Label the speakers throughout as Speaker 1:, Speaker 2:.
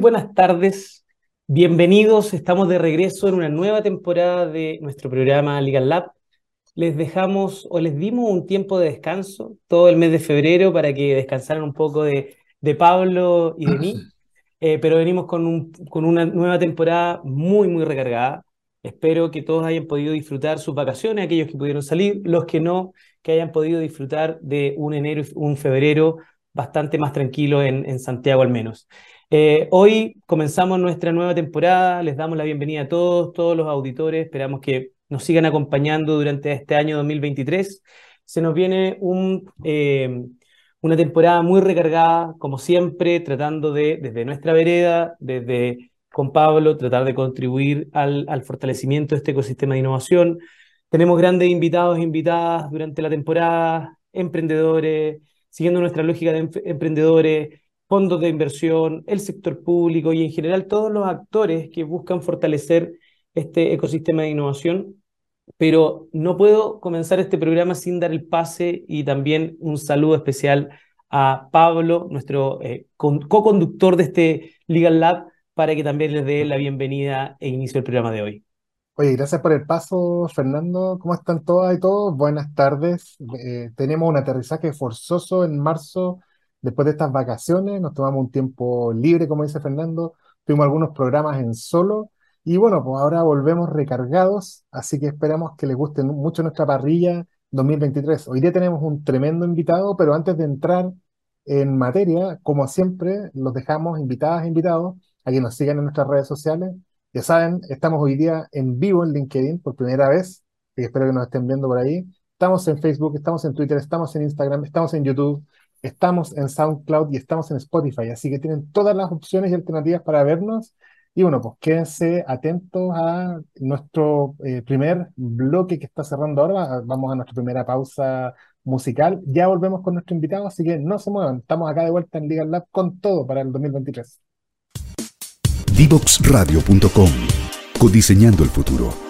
Speaker 1: Buenas tardes, bienvenidos, estamos de regreso en una nueva temporada de nuestro programa Legal Lab. Les dejamos o les dimos un tiempo de descanso todo el mes de febrero para que descansaran un poco de, de Pablo y de mí, eh, pero venimos con, un, con una nueva temporada muy, muy recargada. Espero que todos hayan podido disfrutar sus vacaciones, aquellos que pudieron salir, los que no, que hayan podido disfrutar de un enero y un febrero bastante más tranquilo en, en Santiago al menos. Eh, hoy comenzamos nuestra nueva temporada, les damos la bienvenida a todos, todos los auditores, esperamos que nos sigan acompañando durante este año 2023. Se nos viene eh, una temporada muy recargada, como siempre, tratando de, desde nuestra vereda, desde con Pablo, tratar de contribuir al, al fortalecimiento de este ecosistema de innovación. Tenemos grandes invitados e invitadas durante la temporada, emprendedores, siguiendo nuestra lógica de emprendedores, fondos de inversión, el sector público y en general todos los actores que buscan fortalecer este ecosistema de innovación. Pero no puedo comenzar este programa sin dar el pase y también un saludo especial a Pablo, nuestro eh, co-conductor de este Legal Lab, para que también les dé la bienvenida e inicio el programa de hoy.
Speaker 2: Oye, gracias por el paso, Fernando. ¿Cómo están todas y todos? Buenas tardes. Eh, tenemos un aterrizaje forzoso en marzo después de estas vacaciones, nos tomamos un tiempo libre, como dice Fernando, tuvimos algunos programas en solo y bueno, pues ahora volvemos recargados, así que esperamos que les guste mucho nuestra parrilla 2023. Hoy día tenemos un tremendo invitado, pero antes de entrar en materia, como siempre, los dejamos invitadas e invitados a que nos sigan en nuestras redes sociales. Ya saben, estamos hoy día en vivo en LinkedIn por primera vez, y espero que nos estén viendo por ahí. Estamos en Facebook, estamos en Twitter, estamos en Instagram, estamos en YouTube, Estamos en SoundCloud y estamos en Spotify, así que tienen todas las opciones y alternativas para vernos. Y bueno, pues quédense atentos a nuestro eh, primer bloque que está cerrando ahora. Vamos a nuestra primera pausa musical. Ya volvemos con nuestro invitado, así que no se muevan. Estamos acá de vuelta en Legal Lab con todo para el 2023.
Speaker 3: Divoxradio.com Codiseñando el futuro.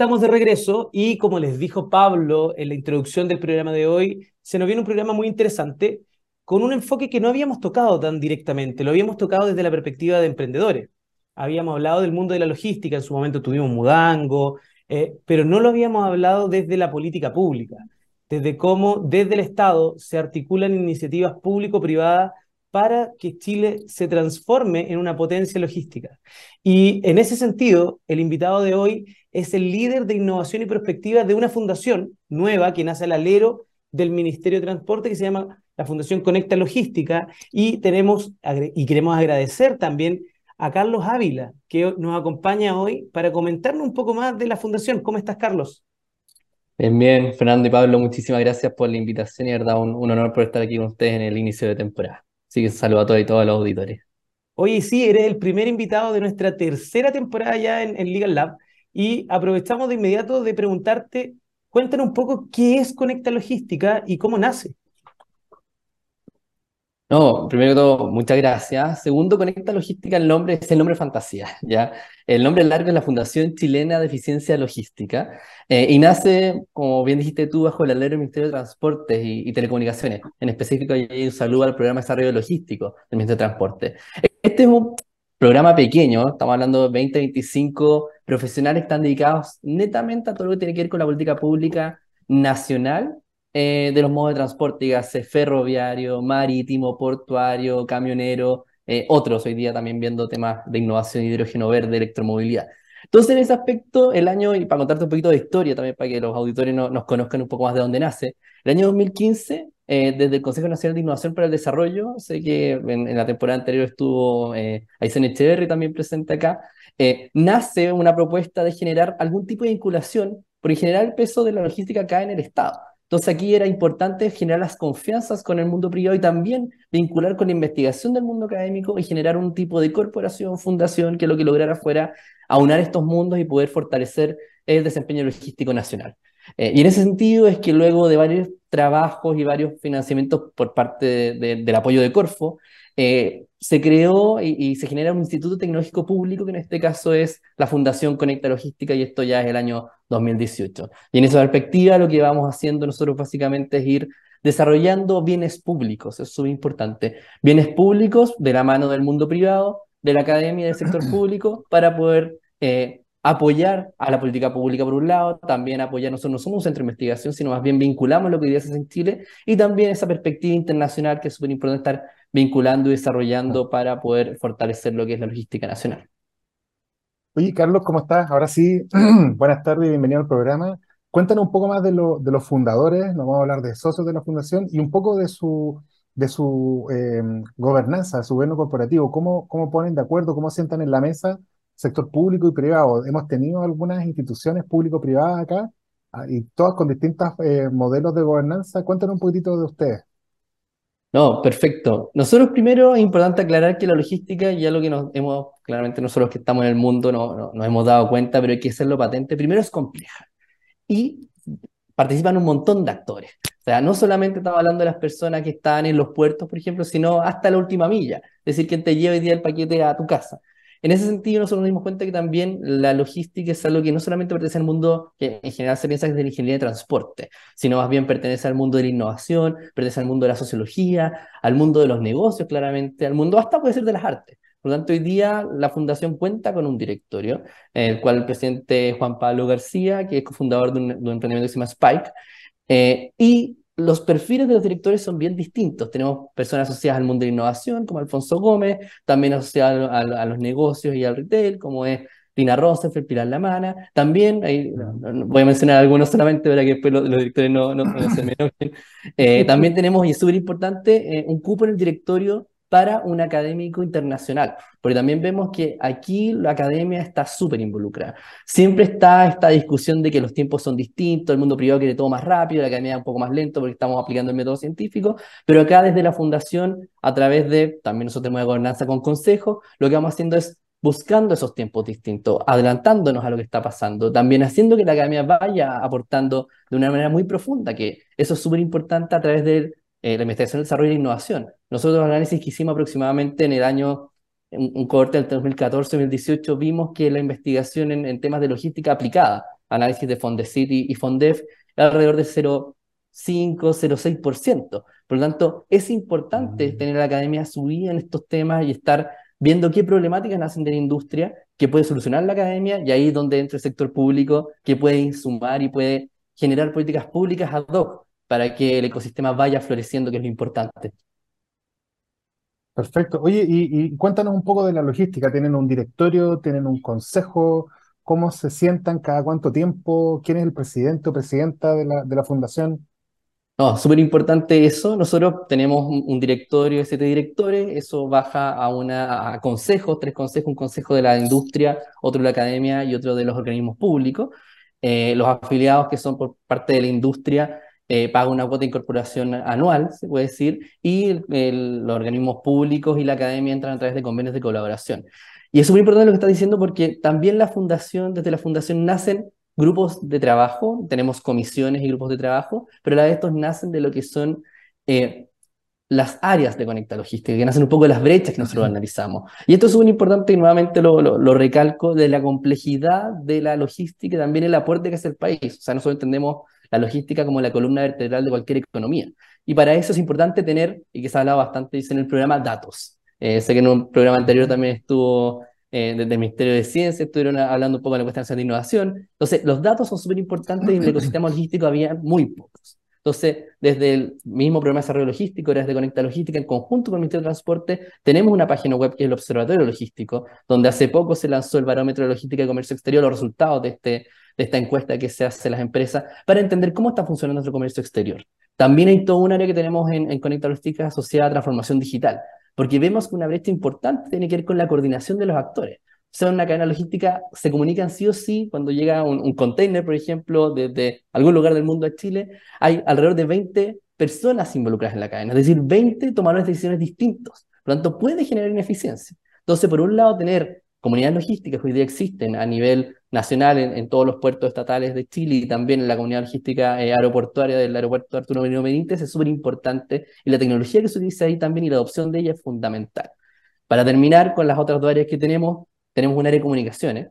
Speaker 1: Estamos de regreso y como les dijo Pablo en la introducción del programa de hoy, se nos viene un programa muy interesante con un enfoque que no habíamos tocado tan directamente, lo habíamos tocado desde la perspectiva de emprendedores. Habíamos hablado del mundo de la logística, en su momento tuvimos Mudango, eh, pero no lo habíamos hablado desde la política pública, desde cómo desde el Estado se articulan iniciativas público-privadas para que Chile se transforme en una potencia logística. Y en ese sentido, el invitado de hoy es el líder de innovación y perspectiva de una fundación nueva que nace al alero del Ministerio de Transporte que se llama la Fundación Conecta Logística y tenemos y queremos agradecer también a Carlos Ávila que nos acompaña hoy para comentarnos un poco más de la fundación. ¿Cómo estás, Carlos?
Speaker 4: Bien, bien, Fernando y Pablo, muchísimas gracias por la invitación y verdad un, un honor por estar aquí con ustedes en el inicio de temporada. Así que saludo a todos y todos los auditores.
Speaker 1: Oye, sí, eres el primer invitado de nuestra tercera temporada ya en, en Legal Lab y aprovechamos de inmediato de preguntarte, cuéntanos un poco qué es Conecta Logística y cómo nace.
Speaker 4: No, primero que todo, muchas gracias. Segundo, Conecta Logística, el nombre es el nombre fantasía, ¿ya? El nombre largo es la Fundación Chilena de Eficiencia Logística eh, y nace, como bien dijiste tú, bajo el alero del Ministerio de Transportes y, Telecomunicaciones. En específico, hay un saludo al programa de desarrollo logístico del Ministerio de Transporte. Este es un, programa pequeño, estamos hablando de 20, 25 profesionales que están dedicados netamente a todo lo que tiene que ver con la política pública nacional eh, de los modos de transporte, dígase ferroviario, marítimo, portuario, camionero, eh, otros hoy día también viendo temas de innovación, hidrógeno verde, electromovilidad. Entonces, en ese aspecto, el año, y para contarte un poquito de historia también, para que los auditores nos conozcan un poco más de dónde nace, el año 2015, eh, desde el Consejo Nacional de Innovación para el Desarrollo, sé que en, la temporada anterior estuvo eh, Aysen también presente acá, nace una propuesta de generar algún tipo de vinculación, por en general el peso de la logística cae en el Estado. Entonces aquí era importante generar las confianzas con el mundo privado y también vincular con la investigación del mundo académico y generar un tipo de corporación, fundación, que lo que lograra fuera aunar estos mundos y poder fortalecer el desempeño logístico nacional. Eh, y en ese sentido es que luego de varios trabajos y varios financiamientos por parte del apoyo de Corfo, eh, se creó y, se genera un instituto tecnológico público, que en este caso es la Fundación Conecta Logística, y esto ya es el año 2018. Y en esa perspectiva lo que vamos haciendo nosotros básicamente es ir desarrollando bienes públicos, es súper importante, bienes públicos de la mano del mundo privado, de la academia y del sector público, para poder eh, apoyar a la política pública por un lado, también apoyar, nosotros no somos un centro de investigación, sino más bien vinculamos lo que hoy día se hace en Chile y también esa perspectiva internacional que es súper importante estar vinculando y desarrollando para poder fortalecer lo que es la logística nacional.
Speaker 2: Oye, Carlos, ¿cómo estás? Ahora sí, buenas tardes y bienvenido al programa. Cuéntanos un poco más de, lo, de los fundadores, nos vamos a hablar de socios de la fundación y un poco de su, de su eh, gobernanza, su gobierno corporativo, cómo, cómo ponen de acuerdo, cómo sientan en la mesa sector público y privado. Hemos tenido algunas instituciones público-privadas acá ah, y todas con distintos eh, modelos de gobernanza. Cuéntanos un poquitito de ustedes.
Speaker 4: No, perfecto. Nosotros primero es importante aclarar que la logística, ya lo que nos hemos, claramente nosotros que estamos en el mundo no, no, nos hemos dado cuenta, pero hay que hacerlo patente, primero es compleja y participan un montón de actores. O sea, no solamente estamos hablando de las personas que están en los puertos, por ejemplo, sino hasta la última milla, es decir, quien te lleva día el paquete a tu casa. En ese sentido, nosotros nos dimos cuenta que también la logística es algo que no solamente pertenece al mundo que en general se piensa que es de la ingeniería de transporte, sino más bien pertenece al mundo de la innovación, pertenece al mundo de la sociología, al mundo de los negocios, claramente, al mundo hasta puede ser de las artes. Por lo tanto, hoy día la fundación cuenta con un directorio, en el cual el presidente Juan Pablo García, que es cofundador de un, emprendimiento que se llama Spike, eh, y los perfiles de los directores son bien distintos. Tenemos personas asociadas al mundo de la innovación, como Alfonso Gómez, también asociadas a, los negocios y al retail, como es Tina Rosenfeld, Pilar Lamana. También, voy a mencionar algunos solamente para que después los, directores no, no, se me eh, también tenemos, y es súper importante, eh, un cupo en el directorio para un académico internacional, porque también vemos que aquí la academia está súper involucrada. Siempre está esta discusión de que los tiempos son distintos, el mundo privado quiere todo más rápido, la academia un poco más lento porque estamos aplicando el método científico, pero acá desde la fundación, a través de, también nosotros tenemos gobernanza con consejo, lo que vamos haciendo es buscando esos tiempos distintos, adelantándonos a lo que está pasando, también haciendo que la academia vaya aportando de una manera muy profunda, que eso es súper importante a través de eh, la investigación, desarrollo e innovación. Nosotros el análisis que hicimos aproximadamente en el año, un, un corte del 2014-2018, vimos que la investigación en, temas de logística aplicada, análisis de Fondesit y, y Fondef, alrededor de 0,5-0,6%. Por lo tanto, es importante mm. tener la academia subida en estos temas y estar viendo qué problemáticas nacen de la industria, que puede solucionar la academia, y ahí es donde entra el sector público, que puede insumar y puede generar políticas públicas ad hoc para que el ecosistema vaya floreciendo, que es lo importante.
Speaker 2: Perfecto. Oye, y, cuéntanos un poco de la logística. ¿Tienen un directorio? ¿Tienen un consejo? ¿Cómo se sientan? ¿Cada cuánto tiempo? ¿Quién es el presidente o presidenta de la, de la fundación?
Speaker 4: No, súper importante eso. Nosotros tenemos un, directorio de siete directores, eso baja a, una, a consejos, tres consejos, un consejo de la industria, otro de la academia y otro de los organismos públicos. Eh, los afiliados que son por parte de la industria eh, paga una cuota de incorporación anual, se puede decir, y los organismos públicos y la academia entran a través de convenios de colaboración. Y es muy importante lo que está diciendo porque también la fundación, desde la fundación nacen grupos de trabajo, tenemos comisiones y grupos de trabajo, pero la de estos nacen de lo que son eh, las áreas de Conecta Logística, que nacen un poco de las brechas que nosotros analizamos. Y esto es muy importante y nuevamente lo, lo, recalco, de la complejidad de la logística y también el aporte que hace el país. O sea, nosotros entendemos la logística como la columna vertebral de cualquier economía. Y para eso es importante tener, y que se ha hablado bastante, en el programa, datos. Eh, sé que en un programa anterior también estuvo eh, desde el Ministerio de Ciencia, estuvieron hablando un poco de la cuestión de innovación. Entonces, los datos son súper importantes y en el ecosistema logístico había muy pocos. Entonces, desde el mismo programa de desarrollo logístico, desde Conecta Logística, en conjunto con el Ministerio de Transporte, tenemos una página web que es el Observatorio Logístico, donde hace poco se lanzó el Barómetro de Logística y Comercio Exterior, los resultados de, este, de esta encuesta que se hace en las empresas, para entender cómo está funcionando nuestro comercio exterior. También hay todo un área que tenemos en, en Conecta Logística asociada a transformación digital, porque vemos que una brecha importante tiene que ver con la coordinación de los actores sea una cadena logística, se comunican sí o sí cuando llega un, un container, por ejemplo, desde algún lugar del mundo a Chile, hay alrededor de 20 personas involucradas en la cadena, es decir, 20 tomaron decisiones distintas, por lo tanto puede generar ineficiencia. Entonces, por un lado, tener comunidades logísticas que hoy día existen a nivel nacional en, todos los puertos estatales de Chile y también en la comunidad logística eh, aeroportuaria del aeropuerto Arturo Merino Benítez es súper importante y la tecnología que se utiliza ahí también y la adopción de ella es fundamental. Para terminar con las otras dos áreas que tenemos, tenemos un área de comunicaciones,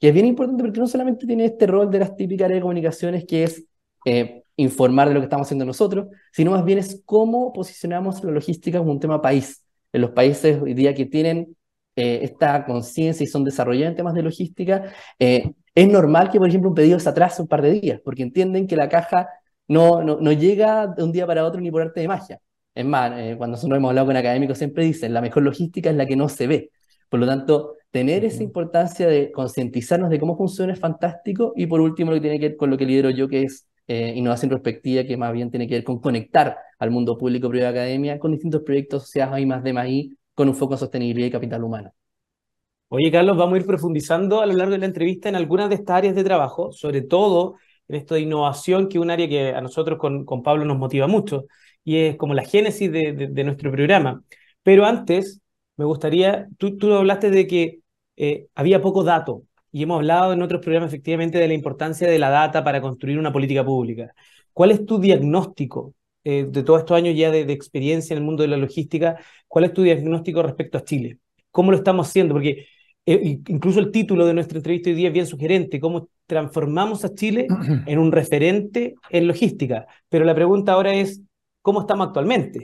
Speaker 4: que es bien importante porque no solamente tiene este rol de las típicas áreas de comunicaciones, que es eh, informar de lo que estamos haciendo nosotros, sino más bien es cómo posicionamos la logística como un tema país. En los países hoy día que tienen eh, esta conciencia y son desarrollados en temas de logística, eh, es normal que, por ejemplo, un pedido se atrase un par de días, porque entienden que la caja no, no, no llega de un día para otro ni por arte de magia. Es más, cuando nosotros hemos hablado con académicos, siempre dicen, la mejor logística es la que no se ve. Por lo tanto, tener esa importancia de concientizarnos de cómo funciona es fantástico. Y por último, lo que tiene que ver con lo que lidero yo, que es eh, innovación prospectiva, que más bien tiene que ver con conectar al mundo público privado academia con distintos proyectos asociados a I más de más con un foco en sostenibilidad y capital humano.
Speaker 1: Oye, Carlos, vamos a ir profundizando a lo largo de la entrevista en algunas de estas áreas de trabajo, sobre todo en esto de innovación, que es un área que a nosotros con, Pablo nos motiva mucho y es como la génesis de, nuestro programa. Pero antes, me gustaría, tú, tú hablaste de que eh, había poco dato y hemos hablado en otros programas efectivamente de la importancia de la data para construir una política pública. ¿Cuál es tu diagnóstico eh, de todos estos años ya de, experiencia en el mundo de la logística? ¿Cuál es tu diagnóstico respecto a Chile? ¿Cómo lo estamos haciendo? Porque eh, incluso el título de nuestra entrevista hoy día es bien sugerente, cómo transformamos a Chile en un referente en logística. Pero la pregunta ahora es, ¿cómo estamos actualmente?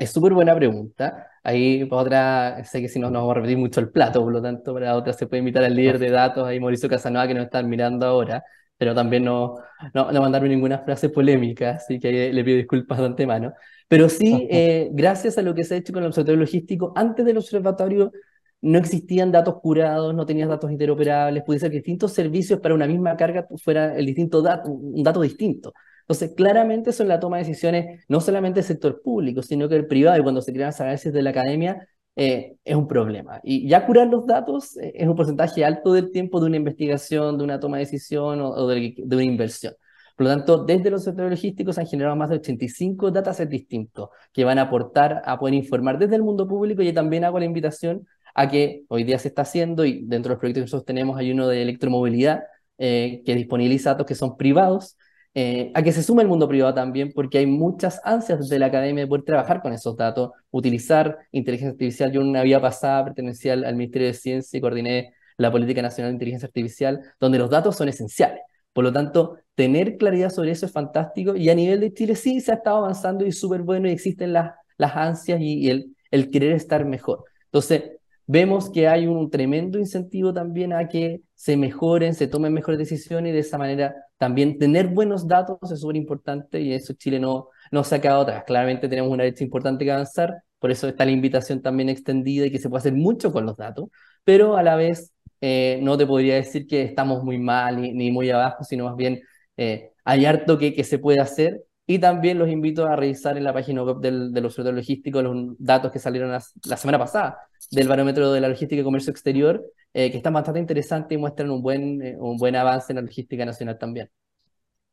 Speaker 4: es súper buena pregunta. Ahí para otra, sé que si no nos vamos a repetir mucho el plato, por lo tanto para otra se puede invitar al líder de datos, ahí Mauricio Casanova, que nos está mirando ahora, pero también no, no, no mandarme ninguna frase polémica, así que le pido disculpas de antemano. Pero sí, eh, gracias a lo que se ha hecho con el observatorio logístico, antes del observatorio no existían datos curados, no tenías datos interoperables, puede ser que distintos servicios para una misma carga fuera el distinto dato, un dato distinto. Entonces, claramente son la toma de decisiones no solamente del sector público, sino que el privado, y cuando se crean análisis de la academia, eh, es un problema. Y ya curar los datos eh, es un porcentaje alto del tiempo de una investigación, de una toma de decisión o, de, una inversión. Por lo tanto, desde los sectores logísticos se han generado más de 85 datasets distintos que van a aportar a poder informar desde el mundo público y también hago la invitación a que hoy día se está haciendo y dentro de los proyectos que nosotros tenemos hay uno de electromovilidad eh, que disponibiliza datos que son privados eh, a que se sume el mundo privado también, porque hay muchas ansias desde la academia de poder trabajar con esos datos, utilizar inteligencia artificial. Yo en una vida pasada pertenecía al, Ministerio de Ciencia y coordiné la Política Nacional de Inteligencia Artificial, donde los datos son esenciales. Por lo tanto, tener claridad sobre eso es fantástico y a nivel de Chile sí se ha estado avanzando y súper bueno y existen las, las ansias y, el, el querer estar mejor. Entonces, vemos que hay un tremendo incentivo también a que se mejoren, se tomen mejores decisiones y de esa manera también tener buenos datos es súper importante y eso Chile no, no se ha quedado atrás. Claramente tenemos una brecha importante que avanzar, por eso está la invitación también extendida y que se puede hacer mucho con los datos, pero a la vez eh, no te podría decir que estamos muy mal ni, muy abajo, sino más bien eh, hay harto que, que se puede hacer y también los invito a revisar en la página web del, del Observatorio Logístico los datos que salieron la, semana pasada del barómetro de la logística y comercio exterior, eh, que están bastante interesantes y muestran un buen, eh, un buen avance en la logística nacional también.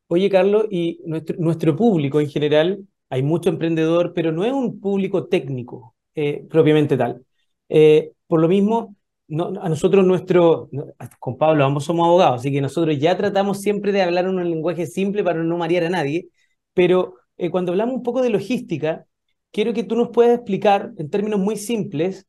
Speaker 1: Oye, Carlos, y nuestro, nuestro público en general, hay mucho emprendedor, pero no es un público técnico eh, propiamente tal. por lo mismo, no, a nosotros nuestro, con Pablo ambos somos abogados, así que nosotros ya tratamos siempre de hablar un lenguaje simple para no marear a nadie, pero eh, cuando hablamos un poco de logística, quiero que tú nos puedas explicar en términos muy simples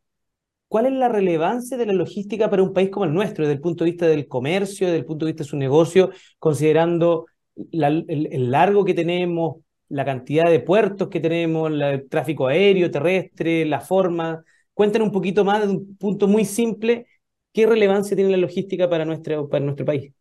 Speaker 1: cuál es la relevancia de la logística para un país como el nuestro, desde el punto de vista del comercio, desde el punto de vista de su negocio, considerando el, largo que tenemos, la cantidad de puertos que tenemos, el tráfico aéreo, terrestre, la forma. Cuéntanos un poquito más de un punto muy simple, ¿qué relevancia tiene la logística para para nuestro país?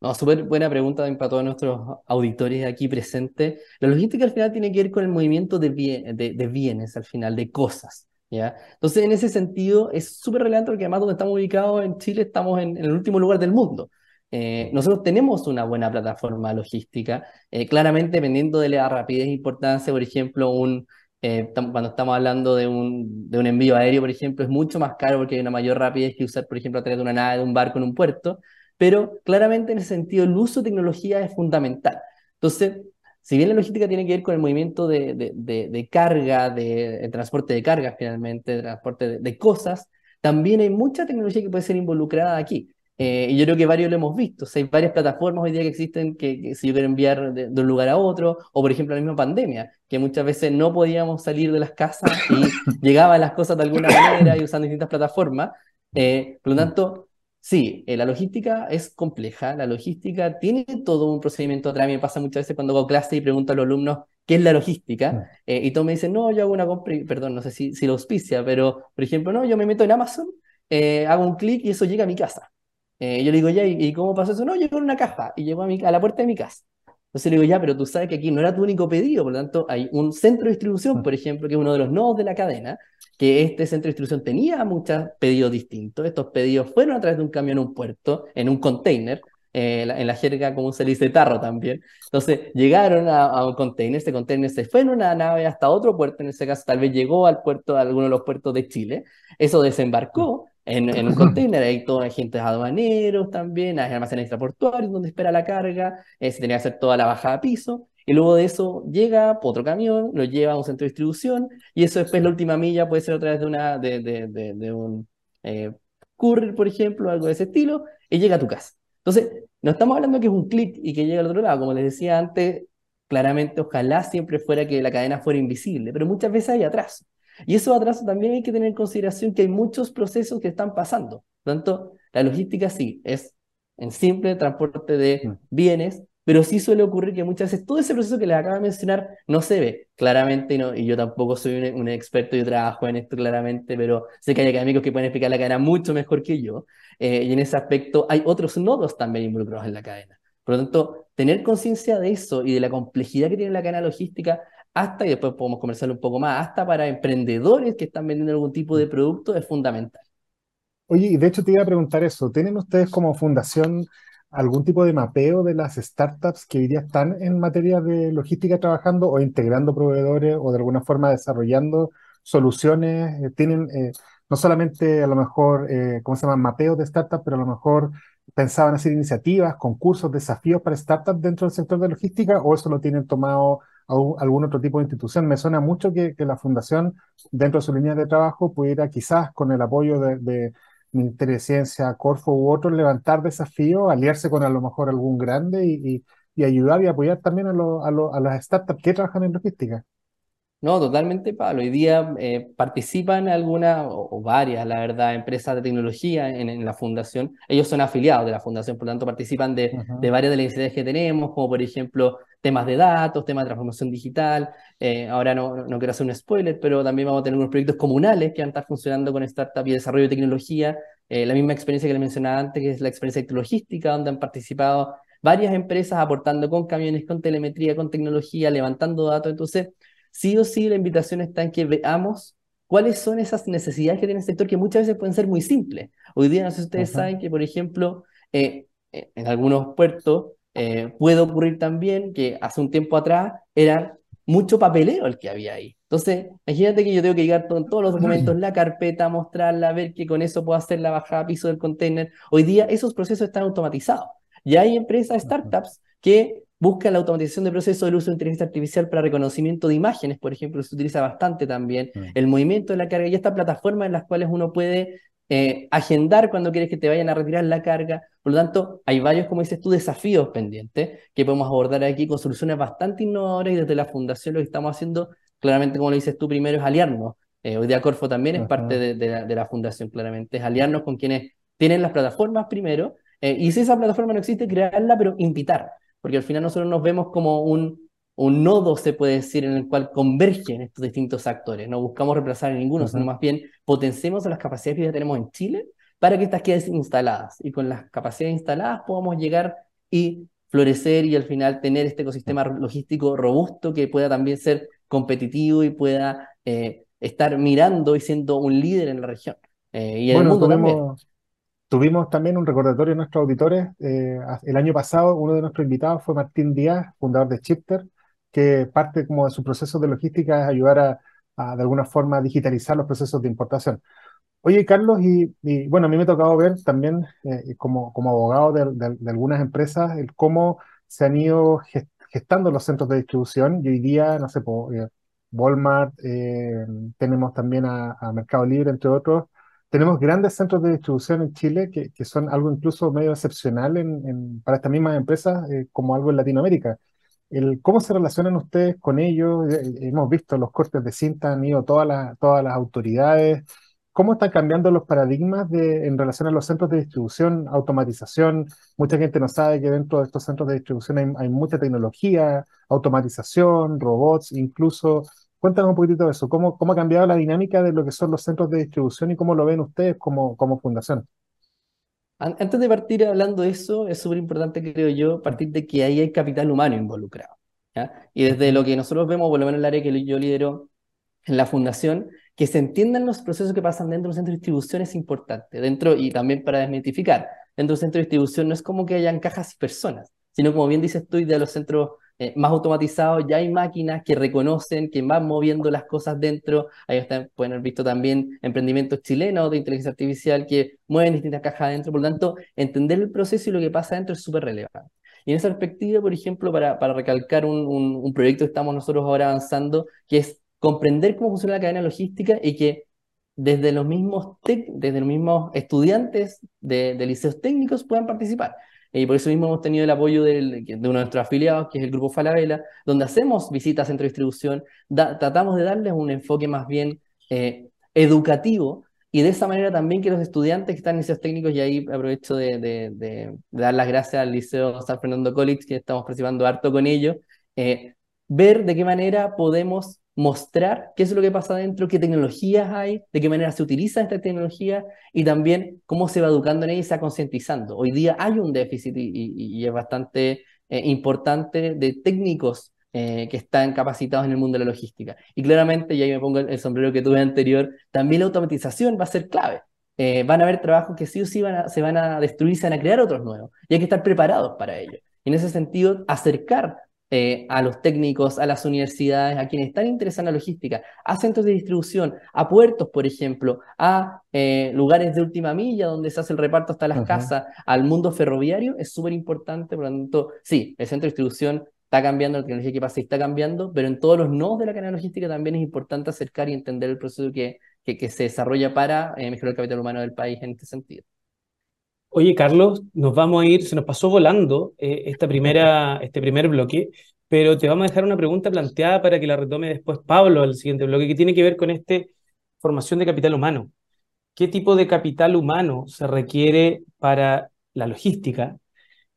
Speaker 4: No, súper buena pregunta para todos nuestros auditores aquí presentes. La logística al final tiene que ver con el movimiento de, de, bienes, al final, de cosas. ¿ya? Entonces, en ese sentido, es súper relevante porque además donde estamos ubicados en Chile, estamos en, el último lugar del mundo. Eh, nosotros tenemos una buena plataforma logística, eh, claramente dependiendo de la rapidez e importancia, por ejemplo, un, eh, cuando estamos hablando de un, de un envío aéreo, por ejemplo, es mucho más caro porque hay una mayor rapidez que usar, por ejemplo, a través de una nave, de un barco en un puerto, pero claramente en ese sentido el uso de tecnología es fundamental. Entonces, si bien la logística tiene que ver con el movimiento de, de, de, carga, de, transporte de carga finalmente, de transporte de, cosas, también hay mucha tecnología que puede ser involucrada aquí. Eh, y yo creo que varios lo hemos visto. hay varias plataformas hoy día que existen que, si yo quiero enviar de, un lugar a otro, o por ejemplo la misma pandemia, que muchas veces no podíamos salir de las casas y llegaban las cosas de alguna manera y usando distintas plataformas. Eh, por lo tanto, Sí, eh, la logística es compleja, la logística tiene todo un procedimiento atrás. Me pasa muchas veces cuando hago clase y pregunto a los alumnos qué es la logística, mm. eh, y todos me dicen, no, yo hago una compra, perdón, no sé si, si lo auspicia, pero por ejemplo, no, yo me meto en Amazon, eh, hago un clic y eso llega a mi casa. yo le digo, ya, ¿y, cómo pasó eso? No, llegó en una caja y llegó a, mi, a la puerta de mi casa. Entonces le digo, ya, pero tú sabes que aquí no era tu único pedido, por lo tanto hay un centro de distribución, por ejemplo, que es uno de los nodos de la cadena, que este centro de distribución tenía muchos pedidos distintos. Estos pedidos fueron a través de un camión a un puerto, en un container, eh, en la jerga como se dice tarro también. Entonces llegaron a, un container, este container se fue en una nave hasta otro puerto, en ese caso tal vez llegó al puerto, a alguno de los puertos de Chile, eso desembarcó en, en un container, hay todos agentes aduaneros también, hay almacenes extraportuarios donde espera la carga, eh, se tenía que hacer toda la bajada a piso, y luego de eso llega otro camión, lo lleva a un centro de distribución y eso después la última milla puede ser a través de, una, de, de, de, un eh, courier, por ejemplo, algo de ese estilo, y llega a tu casa. Entonces, no estamos hablando que es un clic y que llega al otro lado, como les decía antes, claramente ojalá siempre fuera que la cadena fuera invisible, pero muchas veces hay atraso. Y esos atrasos también hay que tener en consideración que hay muchos procesos que están pasando. Por lo tanto, la logística sí, es en simple transporte de mm. bienes, pero sí suele ocurrir que muchas veces todo ese proceso que les acabo de mencionar no se ve claramente, y, no, y yo tampoco soy un, experto, yo trabajo en esto claramente, pero sé que hay académicos que pueden explicar la cadena mucho mejor que yo, eh, y en ese aspecto hay otros nodos también involucrados en la cadena. Por lo tanto, tener conciencia de eso y de la complejidad que tiene la cadena logística, hasta, y después podemos conversar un poco más, hasta para emprendedores que están vendiendo algún tipo de producto, es fundamental.
Speaker 2: Oye, y de hecho te iba a preguntar eso, ¿tienen ustedes como fundación algún tipo de mapeo de las startups que hoy día están en materia de logística trabajando o integrando proveedores o de alguna forma desarrollando soluciones? Eh, ¿Tienen eh, no solamente a lo mejor, eh, ¿cómo se llama?, mapeos de startups, pero a lo mejor pensaban hacer iniciativas, concursos, desafíos para startups dentro del sector de logística o eso lo tienen tomado a algún otro tipo de institución? Me suena mucho que, la fundación, dentro de su línea de trabajo, pudiera quizás con el apoyo de Ministerio de Ciencia, Corfo u otros, levantar desafíos, aliarse con a lo mejor algún grande y, ayudar y apoyar también a, a, las startups que trabajan en logística.
Speaker 4: No, totalmente, Pablo. Hoy día eh, participan algunas o, varias, la verdad, empresas de tecnología en, la fundación. Ellos son afiliados de la fundación, por lo tanto participan de, de varias de las iniciativas que tenemos, como por ejemplo temas de datos, temas de transformación digital. Eh, ahora no, no, quiero hacer un spoiler, pero también vamos a tener unos proyectos comunales que van a estar funcionando con startup y desarrollo de tecnología. Eh, la misma experiencia que le mencionaba antes, que es la experiencia logística, donde han participado varias empresas aportando con camiones, con telemetría, con tecnología, levantando datos. Entonces, sí o sí la invitación está en que veamos cuáles son esas necesidades que tiene el sector que muchas veces pueden ser muy simples. Hoy día, no sé si ustedes saben que, por ejemplo, eh, en algunos puertos eh, puede ocurrir también que hace un tiempo atrás era mucho papeleo el que había ahí. Entonces, imagínate que yo tengo que llegar con todos los documentos, la carpeta, mostrarla, ver que con eso puedo hacer la bajada a piso del container. Hoy día esos procesos están automatizados. Y hay empresas, startups, que buscan la automatización de procesos del uso de inteligencia artificial para reconocimiento de imágenes, por ejemplo, se utiliza bastante también, el movimiento de la carga y esta plataforma en las cuales uno puede eh, agendar cuando quieres que te vayan a retirar la carga. Por lo tanto, hay varios, como dices tú, desafíos pendientes que podemos abordar aquí con soluciones bastante innovadoras y desde la fundación lo que estamos haciendo, claramente, como lo dices tú primero, es aliarnos. Eh, hoy día Corfo también es parte de, la, fundación, claramente, es aliarnos con quienes tienen las plataformas primero, eh, y si esa plataforma no existe, crearla, pero invitar, porque al final nosotros nos vemos como un, un nodo, se puede decir, en el cual convergen estos distintos actores. No buscamos reemplazar a ninguno, sino más bien potenciemos las capacidades que ya tenemos en Chile para que estas queden instaladas. Y con las capacidades instaladas podamos llegar y florecer y al final tener este ecosistema logístico robusto que pueda también ser competitivo y pueda eh, estar mirando y siendo un líder en la región. Eh, y en el mundo también.
Speaker 2: Tuvimos también un recordatorio a nuestros auditores. Eh, el año pasado, uno de nuestros invitados fue Martín Díaz, fundador de Chipter, que parte como de su proceso de logística es ayudar a, de alguna forma, digitalizar los procesos de importación. Oye, Carlos, y, bueno, a mí me ha tocado ver también, eh, como, como abogado de, algunas empresas, el cómo se han ido gestando los centros de distribución. Y hoy día, no sé, eh, Walmart, tenemos también a Mercado Libre, entre otros, tenemos grandes centros de distribución en Chile que, que son algo incluso medio excepcional para estas mismas empresas eh, como algo en Latinoamérica. El, ¿Cómo se relacionan ustedes con ellos? Eh, eh, hemos visto los cortes de cinta, han ido todas las, todas las autoridades. ¿Cómo están cambiando los paradigmas de, en relación a los centros de distribución, automatización? Mucha gente no sabe que dentro de estos centros de distribución hay mucha tecnología, automatización, robots, incluso Cuéntanos un poquitito de eso. ¿Cómo, ¿Cómo ha cambiado la dinámica de lo que son los centros de distribución y cómo lo ven ustedes como, como fundación?
Speaker 4: Antes de partir hablando de eso, es súper importante, creo yo, partir de que ahí hay capital humano involucrado. Y desde lo que nosotros vemos, por lo menos en el área que yo lidero en la fundación, que se entiendan los procesos que pasan dentro de un centro de distribución es importante. Dentro, y también para desmitificar, dentro de un centro de distribución no es como que hayan cajas y personas, sino como bien dices tú, de los centros eh, más automatizados, ya hay máquinas que reconocen, que van moviendo las cosas dentro. Ahí están, pueden haber visto también emprendimientos chilenos de inteligencia artificial que mueven distintas cajas adentro. Por lo tanto, entender el proceso y lo que pasa dentro es súper relevante. Y en esa perspectiva, por ejemplo, para, para recalcar un, un, proyecto que estamos nosotros ahora avanzando, que es comprender cómo funciona la cadena logística y que desde los mismos, desde los mismos estudiantes de, de liceos técnicos puedan participar. Y por eso mismo hemos tenido el apoyo de uno de nuestros afiliados, que es el Grupo Falabella, donde hacemos visitas a centro de distribución, tratamos de darles un enfoque más bien eh, educativo y de esa manera también que los estudiantes que están en liceos técnicos, y ahí aprovecho de, dar las gracias al Liceo San Fernando College, que estamos participando harto con ellos, eh, ver de qué manera podemos mostrar qué es lo que pasa adentro, qué tecnologías hay, de qué manera se utiliza esta tecnología y también cómo se va educando en ella y se va concientizando. Hoy día hay un déficit y, es bastante eh, importante de técnicos eh, que están capacitados en el mundo de la logística. Y claramente, y ahí me pongo el, sombrero que tuve anterior, también la automatización va a ser clave. Eh, van a haber trabajos que sí o sí se van a destruir, se van a crear otros nuevos, y hay que estar preparados para ello. en ese sentido, acercar eh, a los técnicos, a las universidades, a quienes están interesados en la logística, a centros de distribución, a puertos, por ejemplo, a eh, lugares de última milla donde se hace el reparto hasta las casas, al mundo ferroviario, es súper importante. Por lo tanto, sí, el centro de distribución está cambiando, la tecnología que pasa está cambiando, pero en todos los nodos de la cadena logística también es importante acercar y entender el proceso que, que, se desarrolla para eh, mejorar el capital humano del país en este sentido.
Speaker 1: Oye, Carlos, nos vamos a ir, se nos pasó volando eh, esta primera, este primer bloque, pero te vamos a dejar una pregunta planteada para que la retome después Pablo al siguiente bloque, que tiene que ver con esta formación de capital humano. ¿Qué tipo de capital humano se requiere para la logística?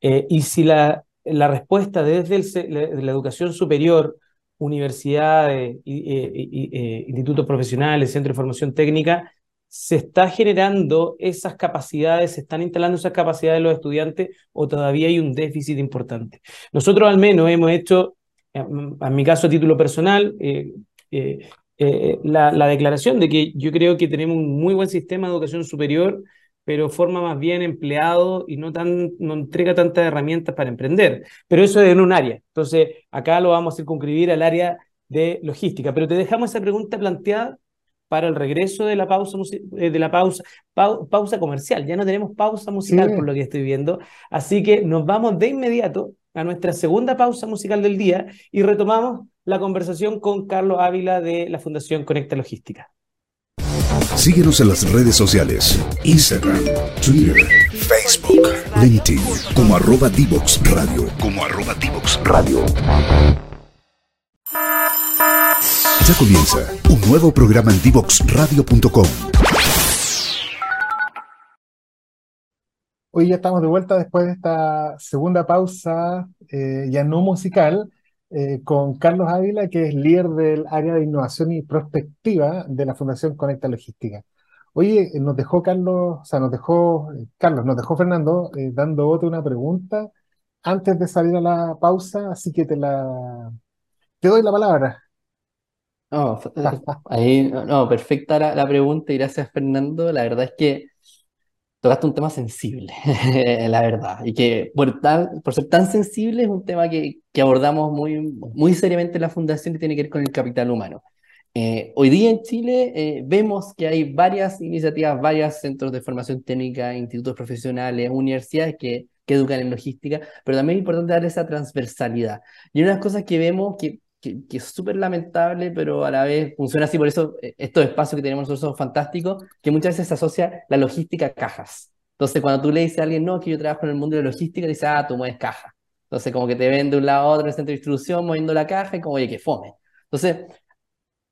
Speaker 1: Eh, y si la, la respuesta desde la, educación superior, universidades, eh, institutos profesionales, centros de formación técnica, ¿Se está generando esas capacidades, se están instalando esas capacidades de los estudiantes o todavía hay un déficit importante? Nosotros al menos hemos hecho, en mi caso a título personal, eh, eh, eh, la, declaración de que yo creo que tenemos un muy buen sistema de educación superior, pero forma más bien empleado y no, tan, no entrega tantas herramientas para emprender. Pero eso es en un área. Entonces, acá lo vamos a circunscribir al área de logística. Pero te dejamos esa pregunta planteada para el regreso de la pausa, eh, de la pausa, pausa comercial. Ya no tenemos pausa musical por lo que estoy viendo. Así que nos vamos de inmediato a nuestra segunda pausa musical del día y retomamos la conversación con Carlos Ávila de la Fundación Conecta Logística.
Speaker 3: Síguenos en las redes sociales, Instagram, Twitter, Facebook, LinkedIn, como arroba Divox Radio, como arroba Divox Radio. Ya comienza un nuevo programa en Divoxradio.com.
Speaker 2: Hoy ya estamos de vuelta después de esta segunda pausa, eh, ya no musical. eh, con Carlos Ávila, que es líder del área de innovación y prospectiva de la Fundación Conecta Logística. Oye, eh, nos dejó Carlos, o sea, nos dejó, Carlos, nos dejó Fernando dando otra una pregunta antes de salir a la pausa, así que te la, te doy la palabra.
Speaker 4: No, ahí, no, perfecta la, pregunta y gracias Fernando. La verdad es que tocaste un tema sensible, la verdad, y que por, ser tan sensible es un tema que, que, abordamos muy, muy seriamente en la Fundación que tiene que ver con el capital humano. Eh, hoy día en Chile eh, vemos que hay varias iniciativas, varios centros de formación técnica, institutos profesionales, universidades que, que educan en logística, pero también es importante darle esa transversalidad. Y una de las cosas que vemos que que, es súper lamentable, pero a la vez funciona así. Por eso eh, estos espacios que tenemos nosotros son fantásticos, que muchas veces se asocia la logística a cajas. Entonces, cuando tú le dices a alguien, no, que yo trabajo en el mundo de la logística, dice, ah, tú mueves caja. Entonces, como que te ven de un lado a otro en el centro de distribución moviendo la caja y como, oye, que fome. Entonces,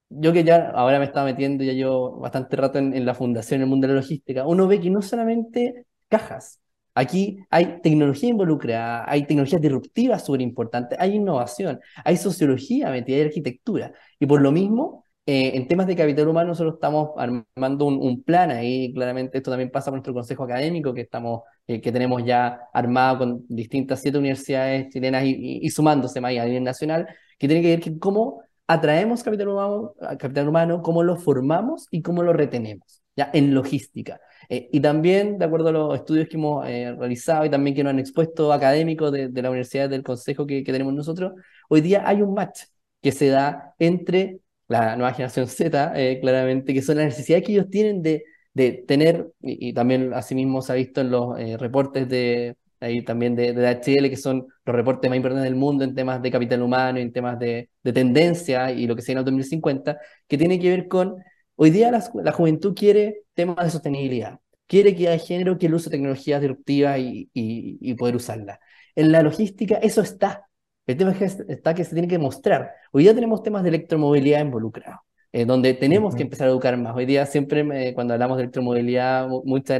Speaker 4: yo que ya ahora me estaba metiendo, ya yo bastante rato en, en la fundación, en el mundo de la logística, uno ve que no solamente cajas, Aquí hay tecnología involucrada, hay tecnologías disruptivas súper importantes, hay innovación, hay sociología hay arquitectura. Y por lo mismo, eh, en temas de capital humano, nosotros estamos armando un, plan ahí. Claramente, esto también pasa por nuestro consejo académico, que, estamos, eh, que tenemos ya armado con distintas siete universidades chilenas y, sumándose más a nivel nacional, que tiene que ver con cómo atraemos capital humano, capital humano, cómo lo formamos y cómo lo retenemos, ya en logística. Eh, y también, de acuerdo a los estudios que hemos eh, realizado y también que nos han expuesto académicos de, la universidad del consejo que, tenemos nosotros, hoy día hay un match que se da entre la nueva generación Z, eh, claramente, que son las necesidades que ellos tienen de, de tener, y, también asimismo se ha visto en los reportes de, ahí también de, de HL, que son los reportes más importantes del mundo en temas de capital humano, en temas de, de tendencia y lo que se viene en el 2050, que tiene que ver con Hoy día la, juventud quiere temas de sostenibilidad, quiere que haya género, que el uso de tecnologías disruptivas y, y, poder usarlas. En la logística eso está. El tema es que está que se tiene que mostrar. Hoy día tenemos temas de electromovilidad involucrados, eh, donde tenemos que empezar a educar más. Hoy día siempre cuando hablamos de electromovilidad, muchas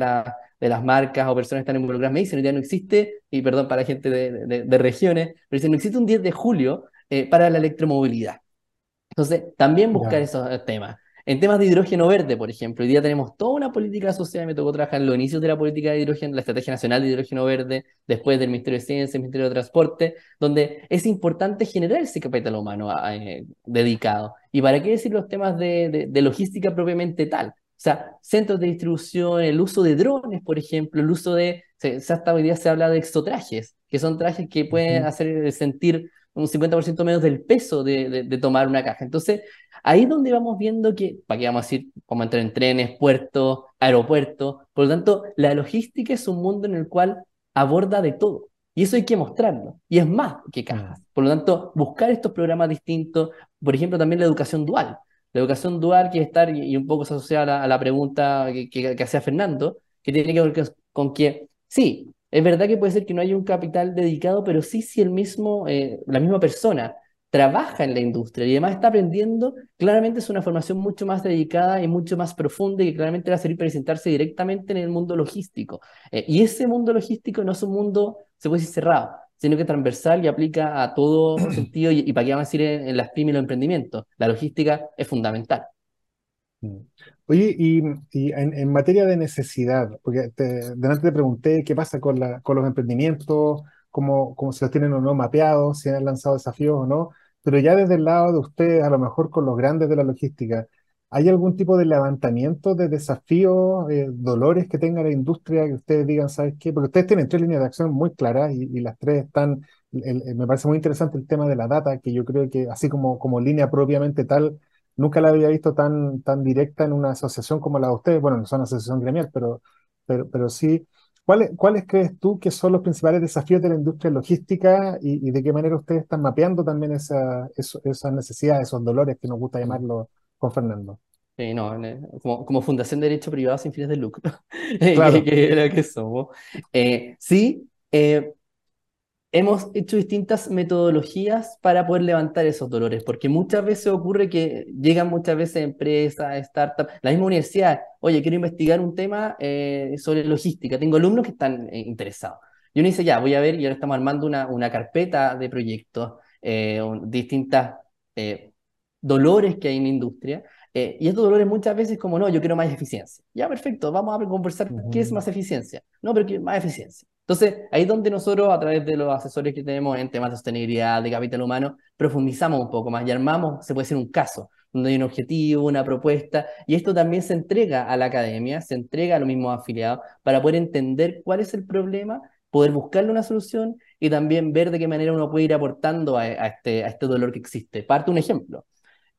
Speaker 4: de, las marcas o personas que están involucradas me dicen, hoy día no existe, y perdón para la gente de, regiones, pero dicen, no existe un 10 de julio eh, para la electromovilidad. Entonces, también buscar esos eh, temas. En temas de hidrógeno verde, por ejemplo, hoy día tenemos toda una política social, me tocó trabajar en los inicios de la política de hidrógeno, la Estrategia Nacional de Hidrógeno Verde, después del Ministerio de Ciencia, el Ministerio de Transporte, donde es importante generar ese capital humano ah, eh, dedicado. ¿Y para qué decir los temas de, logística propiamente tal? O sea, centros de distribución, el uso de drones, por ejemplo, el uso de, se, hasta hoy día se habla de exotrajes, que son trajes que pueden hacer sentir un 50% menos del peso de, de, tomar una caja. Entonces, Ahí es donde vamos viendo que, para qué vamos a decir, cómo entrar en trenes, puertos, aeropuertos. Por lo tanto, la logística es un mundo en el cual aborda de todo. Y eso hay que mostrarlo. Y es más que cajas. Mm. Por lo tanto, buscar estos programas distintos, por ejemplo, también la educación dual. La educación dual quiere estar, y, un poco se asocia a la, pregunta que, que, hacía Fernando, que tiene que ver con, con, que, sí, es verdad que puede ser que no haya un capital dedicado, pero sí si el mismo, eh, la misma persona trabaja en la industria y además está aprendiendo, claramente es una formación mucho más dedicada y mucho más profunda y que claramente va a servir para presentarse directamente en el mundo logístico. Eh, y ese mundo logístico no es un mundo, se puede decir, cerrado, sino que transversal y aplica a todo sentido y, para qué vamos a decir en, las pymes y los emprendimientos. La logística es fundamental.
Speaker 2: Mm. Oye, y, en, materia de necesidad, porque te, delante te pregunté qué pasa con, la, con los emprendimientos, cómo, cómo se los tienen o no mapeados, si han lanzado desafíos o no, pero ya desde el lado de ustedes, a lo mejor con los grandes de la logística, ¿hay algún tipo de levantamiento de desafíos, eh, dolores que tenga la industria que ustedes digan, ¿sabes qué? Porque ustedes tienen tres líneas de acción muy claras y, las tres están, me parece muy interesante el tema de la data, que yo creo que así como, como línea propiamente tal, nunca la había visto tan, tan directa en una asociación como la de ustedes. Bueno, no son una asociación gremial, pero, pero, pero sí ¿Cuáles, ¿Cuáles crees tú que son los principales desafíos de la industria logística y, de qué manera ustedes están mapeando también esa, esas necesidades, esos dolores que nos gusta mm. llamarlo con Fernando?
Speaker 4: Sí, no, como, como, Fundación de Derecho Privado sin fines de lucro, claro. que, que, somos. Eh, sí, eh, hemos hecho distintas metodologías para poder levantar esos dolores, porque muchas veces ocurre que llegan muchas veces empresas, startups, la misma universidad, oye, quiero investigar un tema eh, sobre logística, tengo alumnos que están eh, interesados. Y uno dice, ya, voy a ver, y ahora estamos armando una, una carpeta de proyectos. eh, distintas eh, dolores que hay en la industria. Eh, y estos dolores muchas veces como, no, yo quiero más eficiencia. Ya, perfecto, vamos a conversar qué es más eficiencia. No, pero ¿qué más eficiencia? Entonces, ahí es donde nosotros, a través de los asesores que tenemos en temas de sostenibilidad, de capital humano, profundizamos un poco más y armamos, se puede decir, un caso, donde hay un objetivo, una propuesta, y esto también se entrega a la academia, se entrega a los mismos afiliados, para poder entender cuál es el problema, poder buscarle una solución y también ver de qué manera uno puede ir aportando a, este, a este dolor que existe. Parte un ejemplo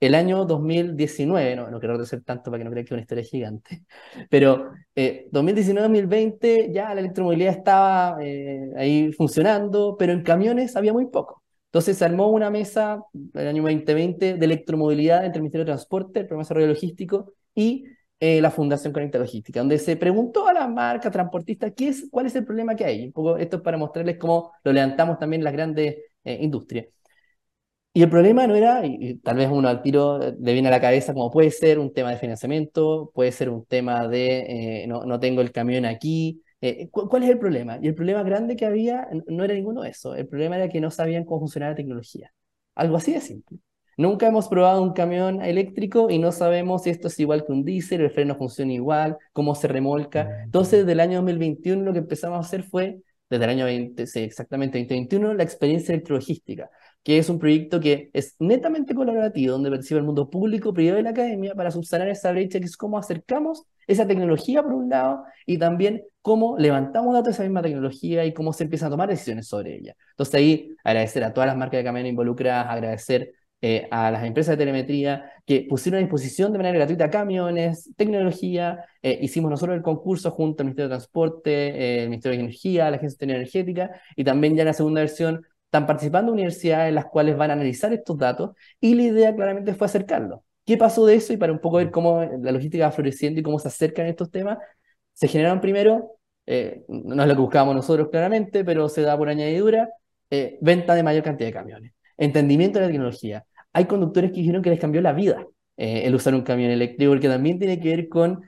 Speaker 4: el año 2019, no, no quiero retroceder tanto para que no crean que es una historia gigante, pero eh, 2019-2020 ya la electromovilidad estaba eh, ahí funcionando, pero en camiones había muy poco. Entonces se armó una mesa el año 2020 de electromovilidad entre el Ministerio de Transporte, el Programa de Desarrollo Logístico y eh, la Fundación Conecta Logística, donde se preguntó a las marcas transportistas qué es, cuál es el problema que hay. Un poco esto es para mostrarles cómo lo levantamos también las grandes eh, industrias. Y el problema no era, y, tal vez uno al tiro le viene a la cabeza como puede ser un tema de financiamiento, puede ser un tema de eh, no, no, tengo el camión aquí. Eh, ¿Cuál es el problema? Y el problema grande que había no era ninguno de eso. El problema era que no sabían cómo funcionaba la tecnología. Algo así de simple. Nunca hemos probado un camión eléctrico y no sabemos si esto es igual que un diésel, el freno funciona igual, cómo se remolca. Entonces, desde el año 2021 lo que empezamos a hacer fue, desde el año 20, exactamente 2021, la experiencia electrologística que es un proyecto que es netamente colaborativo, donde percibe el mundo público, privado y la academia para subsanar esa brecha, que es cómo acercamos esa tecnología por un lado y también cómo levantamos datos de esa misma tecnología y cómo se empiezan a tomar decisiones sobre ella. Entonces ahí agradecer a todas las marcas de camiones involucradas, agradecer eh, a las empresas de telemetría que pusieron a disposición de manera gratuita camiones, tecnología, eh, hicimos nosotros el concurso junto al Ministerio de Transporte, eh, el Ministerio de Energía, la Agencia de Energética y también ya en la segunda versión están participando universidades en las cuales van a analizar estos datos y la idea claramente fue acercarlo. ¿Qué pasó de eso? Y para un poco ver cómo la logística va floreciendo y cómo se acercan estos temas, se generaron primero, eh, no es lo que buscábamos nosotros claramente, pero se da por añadidura, eh, venta de mayor cantidad de camiones, entendimiento de la tecnología. Hay conductores que dijeron que les cambió la vida eh, el usar un camión eléctrico, porque también tiene que ver con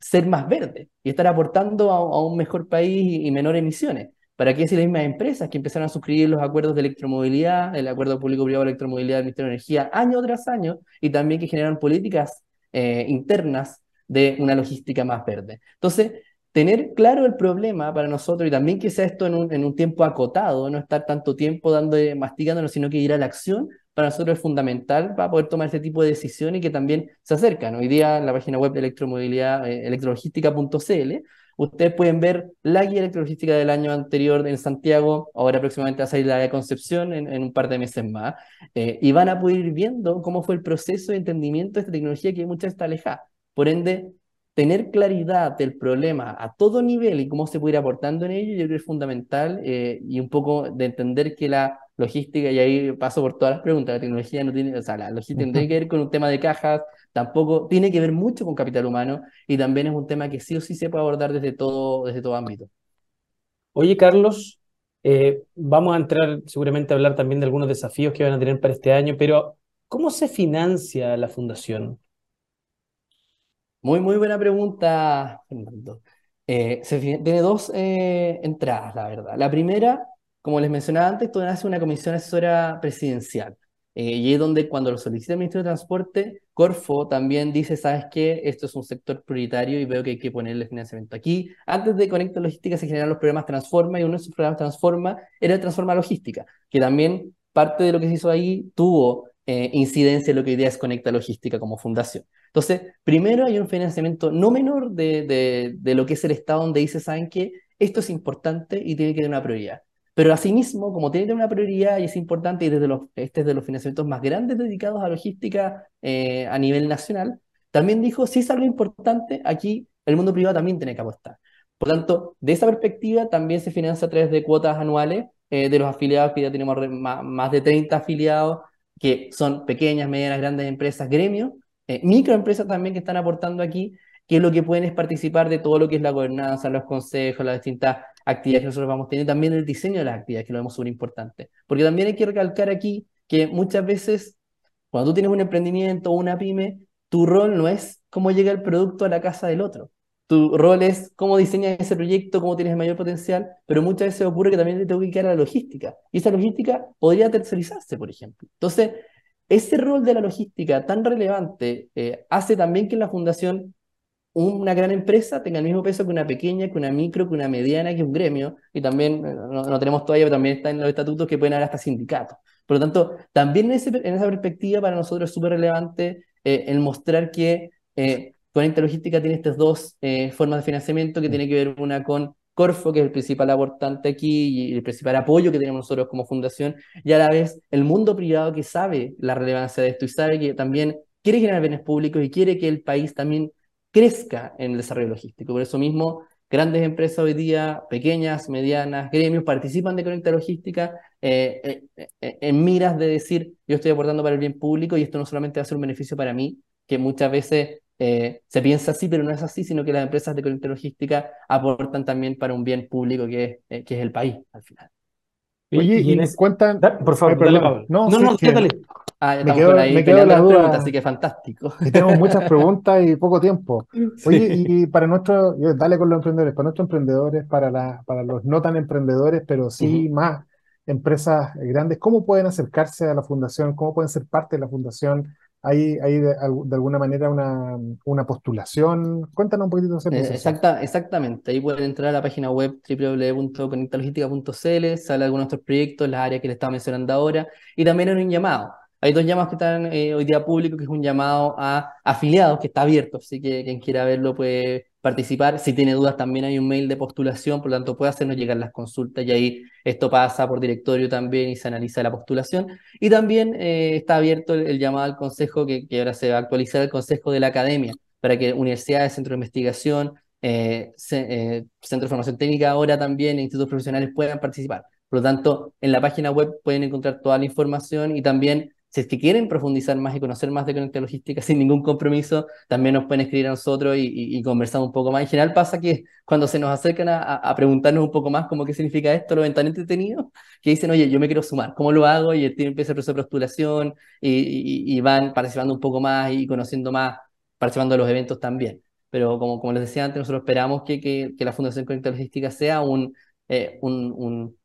Speaker 4: ser más verde y estar aportando a, a un mejor país y, y menor emisiones. ¿Para qué si las mismas empresas que empezaron a suscribir los acuerdos de electromovilidad, el acuerdo público-privado de electromovilidad del Ministerio de Energía, año tras año, y también que generan políticas eh, internas de una logística más verde? Entonces, tener claro el problema para nosotros y también que sea esto en un, en un tiempo acotado, no estar tanto tiempo dando, masticándolo, sino que ir a la acción, para nosotros es fundamental para poder tomar este tipo de decisiones y que también se acercan. Hoy día en la página web de electromovilidad, eh, electrologística.cl, Ustedes pueden ver la guía electrologística del año anterior en Santiago, ahora próximamente va a salir la de Concepción en, un par de meses más, eh, y van a poder ir viendo cómo fue el proceso de entendimiento de esta tecnología que muchas está alejada. Por ende, tener claridad del problema a todo nivel y cómo se puede ir aportando en ello, yo creo que es fundamental eh, y un poco de entender que la logística, y ahí paso por todas las preguntas, la tecnología no tiene, o sea, la logística no tiene que ver con un tema de cajas, tampoco tiene que ver mucho con capital humano y también es un tema que sí o sí se puede abordar desde todo, desde todo ámbito.
Speaker 1: Oye, Carlos, eh, vamos a entrar seguramente a hablar también de algunos desafíos que van a tener para este año, pero ¿cómo se financia la fundación?
Speaker 4: Muy, muy buena pregunta, Fernando. Eh, se, tiene dos eh, entradas, la verdad. La primera, como les mencionaba antes, nace una comisión asesora presidencial. Eh, y es donde cuando lo solicita el Ministerio de Transporte, Corfo también dice, ¿sabes qué? Esto es un sector prioritario y veo que hay que ponerle financiamiento. Aquí, antes de Conecta Logística, se generan los programas Transforma y uno de esos programas Transforma era el Transforma Logística, que también parte de lo que se hizo ahí tuvo eh, incidencia en lo que hoy día es Conecta Logística como fundación. Entonces, primero hay un financiamiento no menor de, de, de lo que es el Estado donde dice, ¿saben qué? Esto es importante y tiene que tener una prioridad. Pero asimismo, como tiene una prioridad y es importante, y desde los, este es de los financiamientos más grandes dedicados a logística eh, a nivel nacional, también dijo, si es algo importante, aquí el mundo privado también tiene que apostar. Por tanto, de esa perspectiva también se financia a través de cuotas anuales eh, de los afiliados, que ya tenemos más, de 30 afiliados, que son pequeñas, medianas, grandes empresas, gremios, eh, microempresas también que están aportando aquí, que lo que pueden es participar de todo lo que es la gobernanza, los consejos, las distintas actividades que nosotros vamos teniendo, también el diseño de las actividades, que lo vemos súper importante. Porque también hay que recalcar aquí que muchas veces, cuando tú tienes un emprendimiento o una pyme, tu rol no es cómo llega el producto a la casa del otro. tu rol es cómo diseñas ese proyecto, cómo tienes el mayor potencial, pero muchas veces ocurre que también te tengo que quedar la logística. Y esa logística podría tercerizarse, por ejemplo. Entonces, ese rol de la logística tan relevante eh, hace también que la fundación una gran empresa tenga el mismo peso que una pequeña, que una micro, que una mediana, que un gremio, y también, eh, no, tenemos todavía, pero también está en los estatutos que pueden haber hasta sindicatos. Por lo tanto, también en, esa perspectiva para nosotros es súper relevante eh, el mostrar que eh, Conecta Logística tiene estas dos eh, formas de financiamiento que tiene que ver una con Corfo, que es el principal aportante aquí y el principal apoyo que tenemos nosotros como fundación, y a la vez el mundo privado que sabe la relevancia de esto y sabe que también quiere generar bienes públicos y quiere que el país también crezca en el desarrollo logístico. Por eso mismo, grandes empresas hoy día, pequeñas, medianas, gremios, participan de Conecta Logística eh, eh, eh, en miras de decir, yo estoy aportando para el bien público y esto no solamente va a ser un beneficio para mí, que muchas veces se piensa así, pero no es así, sino que las empresas de Conecta Logística aportan también para un bien público que es, que es el país al final.
Speaker 2: Oye, y, y cuentan...
Speaker 1: Por favor, dale, Pablo.
Speaker 2: No, no, no,
Speaker 1: dale.
Speaker 4: Ah, me quedo, me quedo la duda. Preguntas, así que fantástico.
Speaker 2: Y tenemos muchas preguntas y poco tiempo. Oye, y para nuestros, dale con los emprendedores, para nuestros emprendedores, para, la, para los no tan emprendedores, pero sí más empresas grandes, ¿cómo pueden acercarse a la fundación? ¿Cómo pueden ser parte de la fundación? ¿Hay, hay de, alguna manera una, una, postulación? Cuéntanos un poquito ese
Speaker 4: proceso. Exacta, exactamente, ahí pueden entrar a la página web www.conectalogística.cl, sale algunos de nuestros proyectos, las áreas que les estaba mencionando ahora, y también en un llamado. Hay dos llamados que están eh, hoy día públicos, que es un llamado a afiliados, que está abierto, así que quien quiera verlo puede participar. Si tiene dudas, también hay un mail de postulación, por lo tanto puede hacernos llegar las consultas y ahí esto pasa por directorio también y se analiza la postulación. Y también eh, está abierto el, llamado al consejo, que, ahora se va a actualizar el consejo de la academia, para que universidades, centros de investigación, eh, centros de formación técnica ahora también, institutos profesionales puedan participar. Por lo tanto, en la página web pueden encontrar toda la información y también si es que quieren profundizar más y conocer más de Conecta Logística sin ningún compromiso, también nos pueden escribir a nosotros y, conversar un poco más. En general pasa que cuando se nos acercan a, preguntarnos un poco más cómo qué significa esto, lo ven tan entretenidos que dicen, oye, yo me quiero sumar, ¿cómo lo hago? Y empieza el proceso de postulación y, van participando un poco más y conociendo más, participando de los eventos también. Pero como, como les decía antes, nosotros esperamos que, que, que la Fundación Conecta Logística sea un, eh, un, un,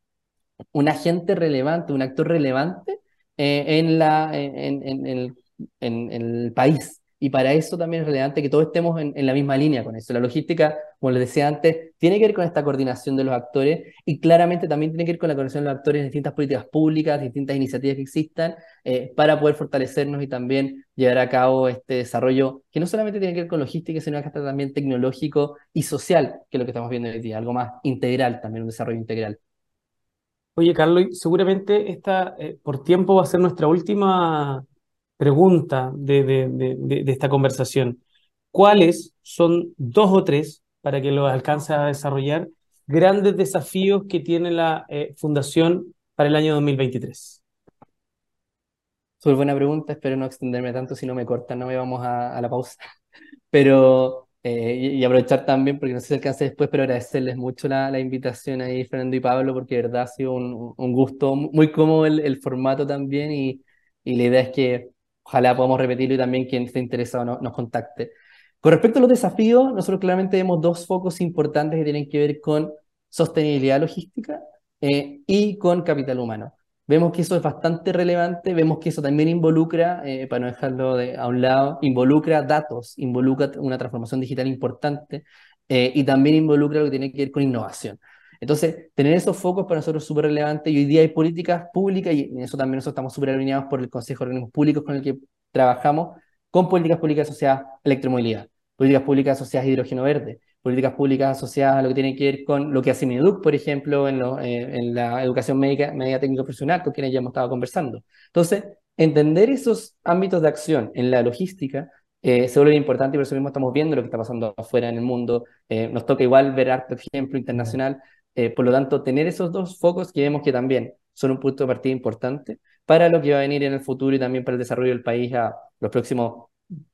Speaker 4: un agente relevante, un actor relevante eh, en, la, en, en, el, en, el, país. Y para eso también es relevante que todos estemos en, la misma línea con eso. La logística, como les decía antes, tiene que ver con esta coordinación de los actores y claramente también tiene que ver con la coordinación de los actores en distintas políticas públicas, distintas iniciativas que existan, eh, para poder fortalecernos y también llevar a cabo este desarrollo que no solamente tiene que ver con logística, sino que también tecnológico y social, que es lo que estamos viendo hoy día, algo más integral, también un desarrollo integral.
Speaker 1: Oye, Carlos, seguramente esta eh, por tiempo va a ser nuestra última pregunta de, esta conversación. ¿Cuáles son dos o tres, para que lo alcance a desarrollar, grandes desafíos que tiene la eh, Fundación para el año 2023?
Speaker 4: Súper buena pregunta, espero no extenderme tanto si no me cortan, no me vamos a la pausa. Pero eh, y, aprovechar también, porque no sé si alcance después, pero agradecerles mucho la, invitación ahí, Fernando y Pablo, porque de verdad ha sido un, gusto, muy cómodo el, formato también, y, la idea es que ojalá podamos repetirlo y también quien esté interesado no, nos contacte. Con respecto a los desafíos, nosotros claramente vemos dos focos importantes que tienen que ver con sostenibilidad logística eh, y con capital humano. Vemos que eso es bastante relevante, vemos que eso también involucra, eh, para no dejarlo de, a un lado, involucra datos, involucra una transformación digital importante eh, y también involucra lo que tiene que ver con innovación. Entonces, tener esos focos para nosotros es súper relevante y hoy día hay políticas públicas y en eso también nosotros estamos súper alineados por el Consejo de Organismos Públicos con el que trabajamos, con políticas públicas asociadas a electromovilidad, políticas públicas asociadas a hidrógeno verde, políticas públicas asociadas a lo que tiene que ver con lo que hace MIDUC, por ejemplo, en, eh, en la educación médica, media técnico profesional, con quienes ya hemos estado conversando. Entonces, entender esos ámbitos de acción en la logística eh, se vuelve importante y por eso mismo estamos viendo lo que está pasando afuera en el mundo. Eh, nos toca igual ver arte ejemplo internacional. por lo tanto, tener esos dos focos que vemos que también son un punto de partida importante para lo que va a venir en el futuro y también para el desarrollo del país a los próximos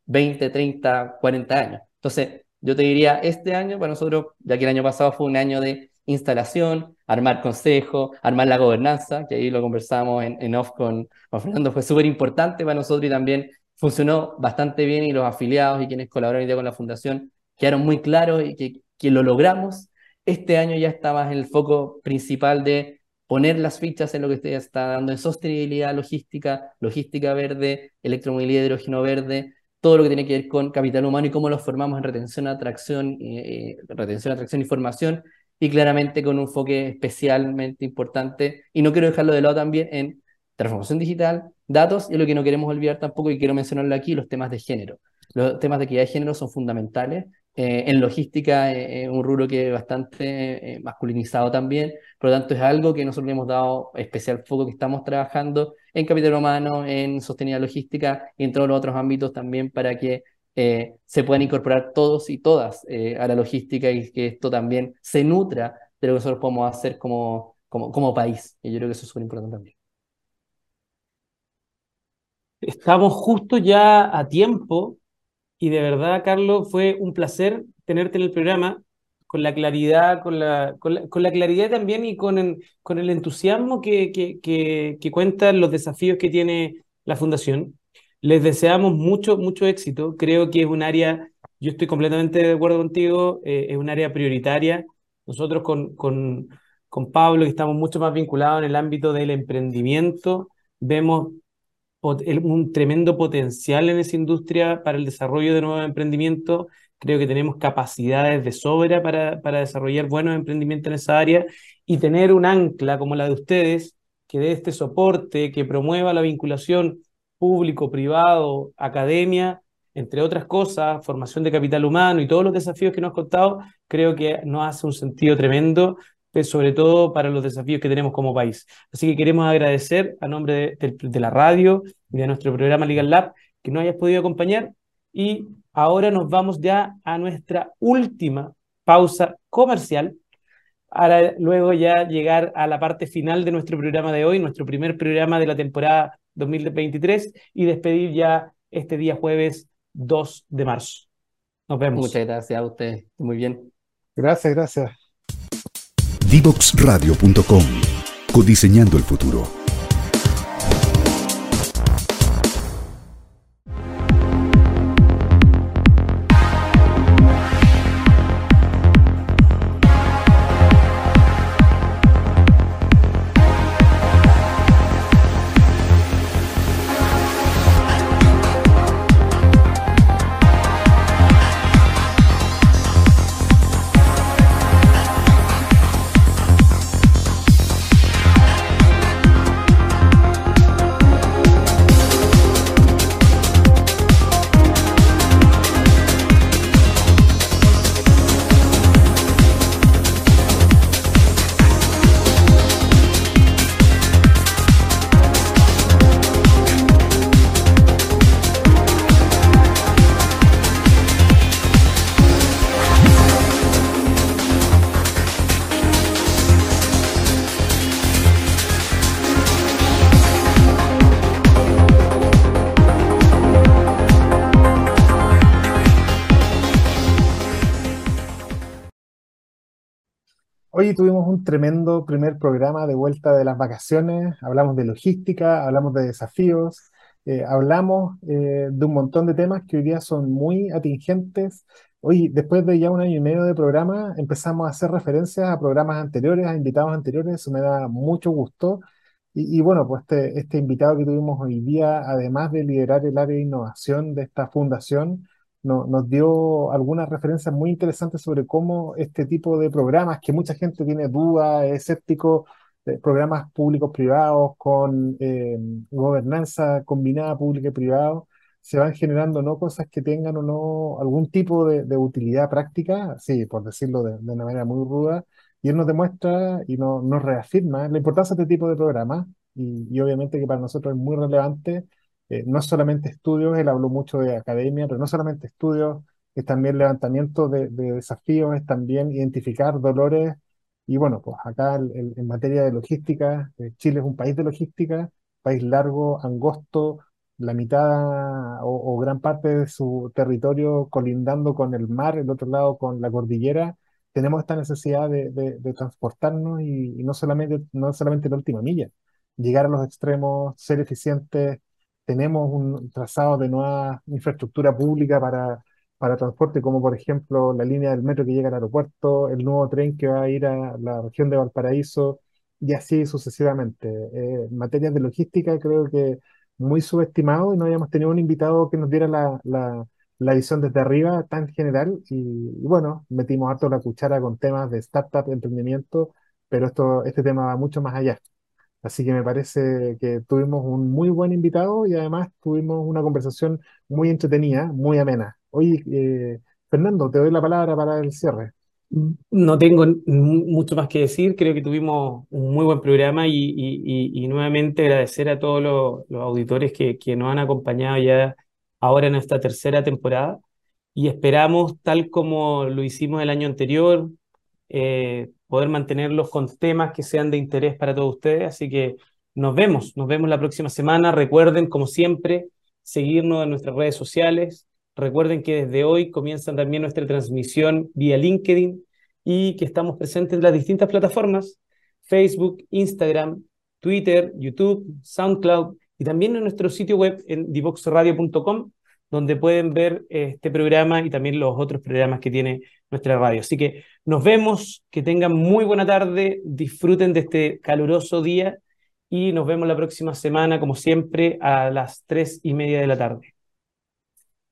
Speaker 4: 20, 30, 40 años. Entonces, yo te diría, este año para nosotros, ya que el año pasado fue un año de instalación, armar consejo, armar la gobernanza, que ahí lo conversamos en, en off con, Fernando, fue súper importante para nosotros y también funcionó bastante bien y los afiliados y quienes día con la fundación quedaron muy claros y que, lo logramos. Este año ya está más en el foco principal de poner las fichas en lo que usted está dando en sostenibilidad logística, logística verde, electromovilidad hidrógeno verde, todo lo que tiene que ver con capital humano y cómo los formamos en retención, atracción, eh, retención, atracción y formación, y claramente con un enfoque especialmente importante, y no quiero dejarlo de lado también en transformación digital, datos, y lo que no queremos olvidar tampoco, y quiero mencionarlo aquí, los temas de género. Los temas de equidad de género son fundamentales eh, en logística es un rubro que es bastante eh, masculinizado también, por lo tanto es algo que nosotros le hemos dado especial foco que estamos trabajando en capital humano, en sostenibilidad logística y en todos los otros ámbitos también para que eh, se puedan incorporar todos y todas a la logística y que esto también se nutra de lo que nosotros podemos hacer como, como, como país. Y yo creo que eso es súper importante también.
Speaker 1: Estamos justo ya a tiempo y de verdad, Carlos, fue un placer tenerte en el programa con la claridad, con la, con la, claridad también y con el, con el entusiasmo que, que, que, cuentan los desafíos que tiene la Fundación. Les deseamos mucho, mucho éxito. Creo que es un área, yo estoy completamente de acuerdo contigo, eh, es un área prioritaria. Nosotros con, con, con Pablo, que estamos mucho más vinculados en el ámbito del emprendimiento, vemos un tremendo potencial en esa industria para el desarrollo de nuevos emprendimientos. Creo que tenemos capacidades de sobra para, para desarrollar buenos emprendimientos en esa área y tener un ancla como la de ustedes que dé este soporte, que promueva la vinculación público-privado, academia, entre otras cosas, formación de capital humano y todos los desafíos que nos has contado, creo que nos hace un sentido tremendo sobre todo para los desafíos que tenemos como país. Así que queremos agradecer a nombre de, la radio y de nuestro programa Legal Lab que nos hayas podido acompañar y ahora nos vamos ya a nuestra última pausa comercial para luego ya llegar a la parte final de nuestro programa de hoy, nuestro primer programa de la temporada 2023 y despedir ya este día jueves 2 de marzo. Nos vemos.
Speaker 4: Muchas gracias a usted. Muy bien.
Speaker 2: Gracias, gracias.
Speaker 3: Divoxradio.com. Codiseñando el futuro.
Speaker 2: Tremendo primer programa de vuelta de las vacaciones, hablamos de logística, hablamos de desafíos, eh, hablamos eh, de un montón de temas que hoy día son muy atingentes. Hoy, después de ya un año y medio de programa, empezamos a hacer referencias a programas anteriores, a invitados anteriores, eso me da mucho gusto. Y, y bueno, pues este, este invitado que tuvimos hoy día, además de liderar el área de innovación de esta fundación, nos dio algunas referencias muy interesantes sobre cómo este tipo de programas, que mucha gente tiene dudas, es escéptico, programas públicos privados con eh, gobernanza combinada pública y privado, se van generando no cosas que tengan o no algún tipo de, utilidad práctica, sí, por decirlo de, una manera muy ruda, y él nos demuestra y no, nos reafirma la importancia de este tipo de programas, y, y obviamente que para nosotros es muy relevante eh, no solamente estudios, él habló mucho de academia, pero no solamente estudios, es también levantamiento de, desafíos, es también identificar dolores. Y bueno, pues acá en materia de logística, eh, Chile es un país de logística, país largo, angosto, la mitad o, gran parte de su territorio colindando con el mar, el otro lado con la cordillera. Tenemos esta necesidad de, transportarnos y, no solamente, no solamente la última milla, llegar a los extremos, ser eficientes, tenemos un trazado de nueva infraestructura pública para, para transporte, como por ejemplo la línea del metro que llega al aeropuerto, el nuevo tren que va a ir a la región de Valparaíso y así sucesivamente. Eh, en materia de logística creo que muy subestimado y no habíamos tenido un invitado que nos diera la, la, visión desde arriba tan general y, y bueno, metimos harto la cuchara con temas de startup, emprendimiento, pero esto, este tema va mucho más allá. Así que me parece que tuvimos un muy buen invitado y además tuvimos una conversación muy entretenida, muy amena. Oye, eh, Fernando, te doy la palabra para el cierre.
Speaker 1: No tengo mucho más que decir, creo que tuvimos un muy buen programa y, y, y nuevamente agradecer a todos los, los auditores que, que, nos han acompañado ya ahora en esta tercera temporada y esperamos, tal como lo hicimos el año anterior, eh, poder mantenerlos con temas que sean de interés para todos ustedes. Así que nos vemos, nos vemos la próxima semana. Recuerden, como siempre, seguirnos en nuestras redes sociales. Recuerden que desde hoy comienza también nuestra transmisión vía LinkedIn y que estamos presentes en las distintas plataformas, Facebook, Instagram, Twitter, YouTube, SoundCloud y también en nuestro sitio web en divoxradio.com, donde pueden ver este programa y también los otros programas que tiene nuestra radio. Así que nos vemos, que tengan muy buena tarde, disfruten de este caluroso día y nos vemos la próxima semana, como siempre, a las tres y media de la tarde.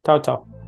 Speaker 1: Chao, chao.